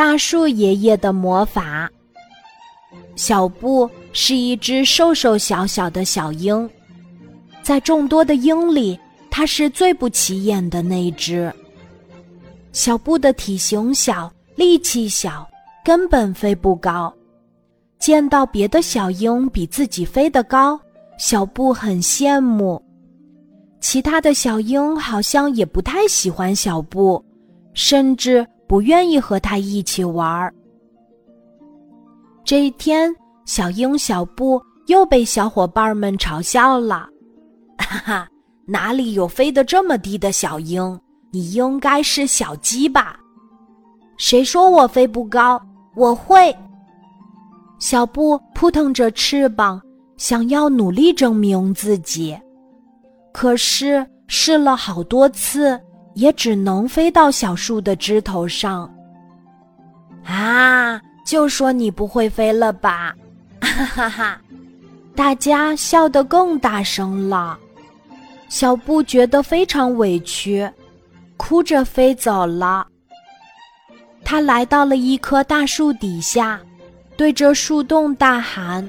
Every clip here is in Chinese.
大树爷爷的魔法。小布是一只瘦瘦小小的小鹰，在众多的鹰里，它是最不起眼的那只。小布的体型小，力气小，根本飞不高。见到别的小鹰比自己飞得高，小布很羡慕。其他的小鹰好像也不太喜欢小布，甚至不愿意和他一起玩儿。这一天，小鹰小布又被小伙伴们嘲笑了。哈哈，哪里有飞得这么低的小鹰？你应该是小鸡吧？谁说我飞不高？我会。小布扑腾着翅膀，想要努力证明自己，可是试了好多次，也只能飞到小树的枝头上。啊！就说你不会飞了吧？哈哈哈！大家笑得更大声了。小布觉得非常委屈，哭着飞走了。他来到了一棵大树底下，对着树洞大喊：“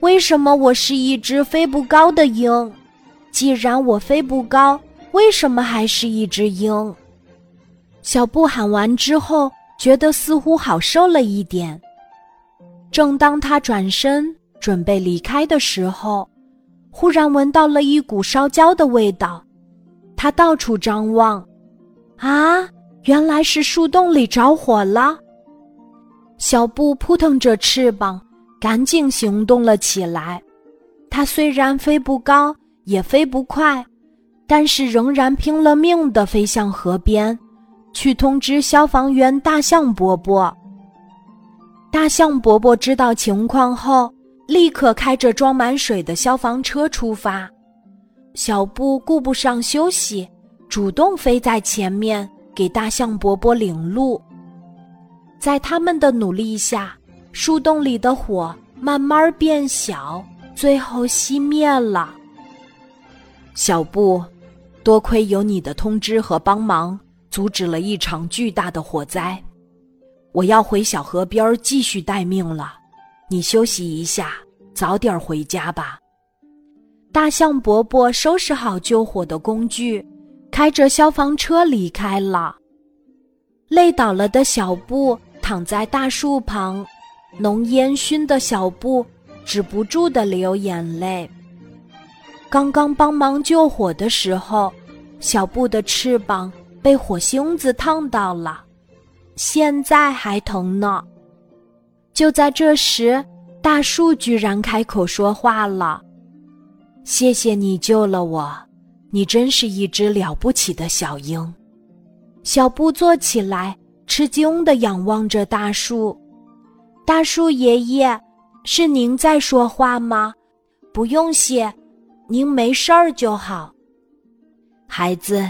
为什么我是一只飞不高的鹰？既然我飞不高，为什么还是一只鹰？”小布喊完之后。觉得似乎好受了一点。正当他转身准备离开的时候，忽然闻到了一股烧焦的味道。他到处张望，啊，原来是树洞里着火了。小布扑腾着翅膀，赶紧行动了起来。它虽然飞不高，也飞不快，但是仍然拼了命的飞向河边。去通知消防员大象伯伯。大象伯伯知道情况后，立刻开着装满水的消防车出发。小布顾不上休息，主动飞在前面，给大象伯伯领路。在他们的努力下，树洞里的火慢慢变小，最后熄灭了。小布，多亏有你的通知和帮忙。阻止了一场巨大的火灾，我要回小河边继续待命了。你休息一下，早点回家吧。大象伯伯收拾好救火的工具，开着消防车离开了。累倒了的小布躺在大树旁，浓烟熏的小布止不住的流眼泪。刚刚帮忙救火的时候，小布的翅膀。被火星子烫到了，现在还疼呢。就在这时，大树居然开口说话了：“谢谢你救了我，你真是一只了不起的小鹰。”小布坐起来，吃惊的仰望着大树。大树爷爷，是您在说话吗？不用谢，您没事儿就好。孩子。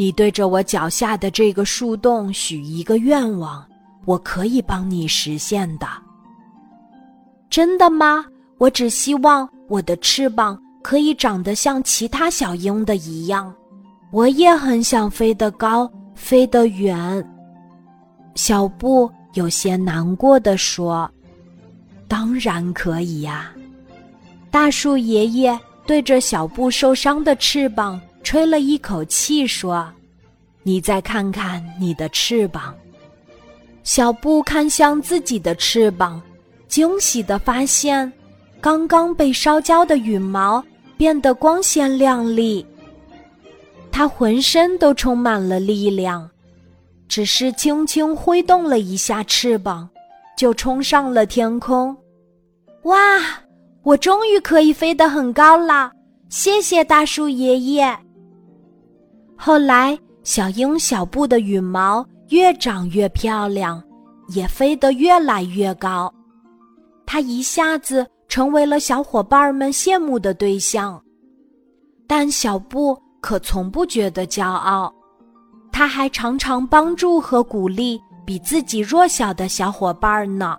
你对着我脚下的这个树洞许一个愿望，我可以帮你实现的。真的吗？我只希望我的翅膀可以长得像其他小鹰的一样。我也很想飞得高，飞得远。小布有些难过的说：“当然可以呀。”大树爷爷对着小布受伤的翅膀。吹了一口气，说：“你再看看你的翅膀。”小布看向自己的翅膀，惊喜的发现，刚刚被烧焦的羽毛变得光鲜亮丽。他浑身都充满了力量，只是轻轻挥动了一下翅膀，就冲上了天空。哇！我终于可以飞得很高了！谢谢大树爷爷。后来，小鹰小布的羽毛越长越漂亮，也飞得越来越高。它一下子成为了小伙伴们羡慕的对象。但小布可从不觉得骄傲，他还常常帮助和鼓励比自己弱小的小伙伴呢。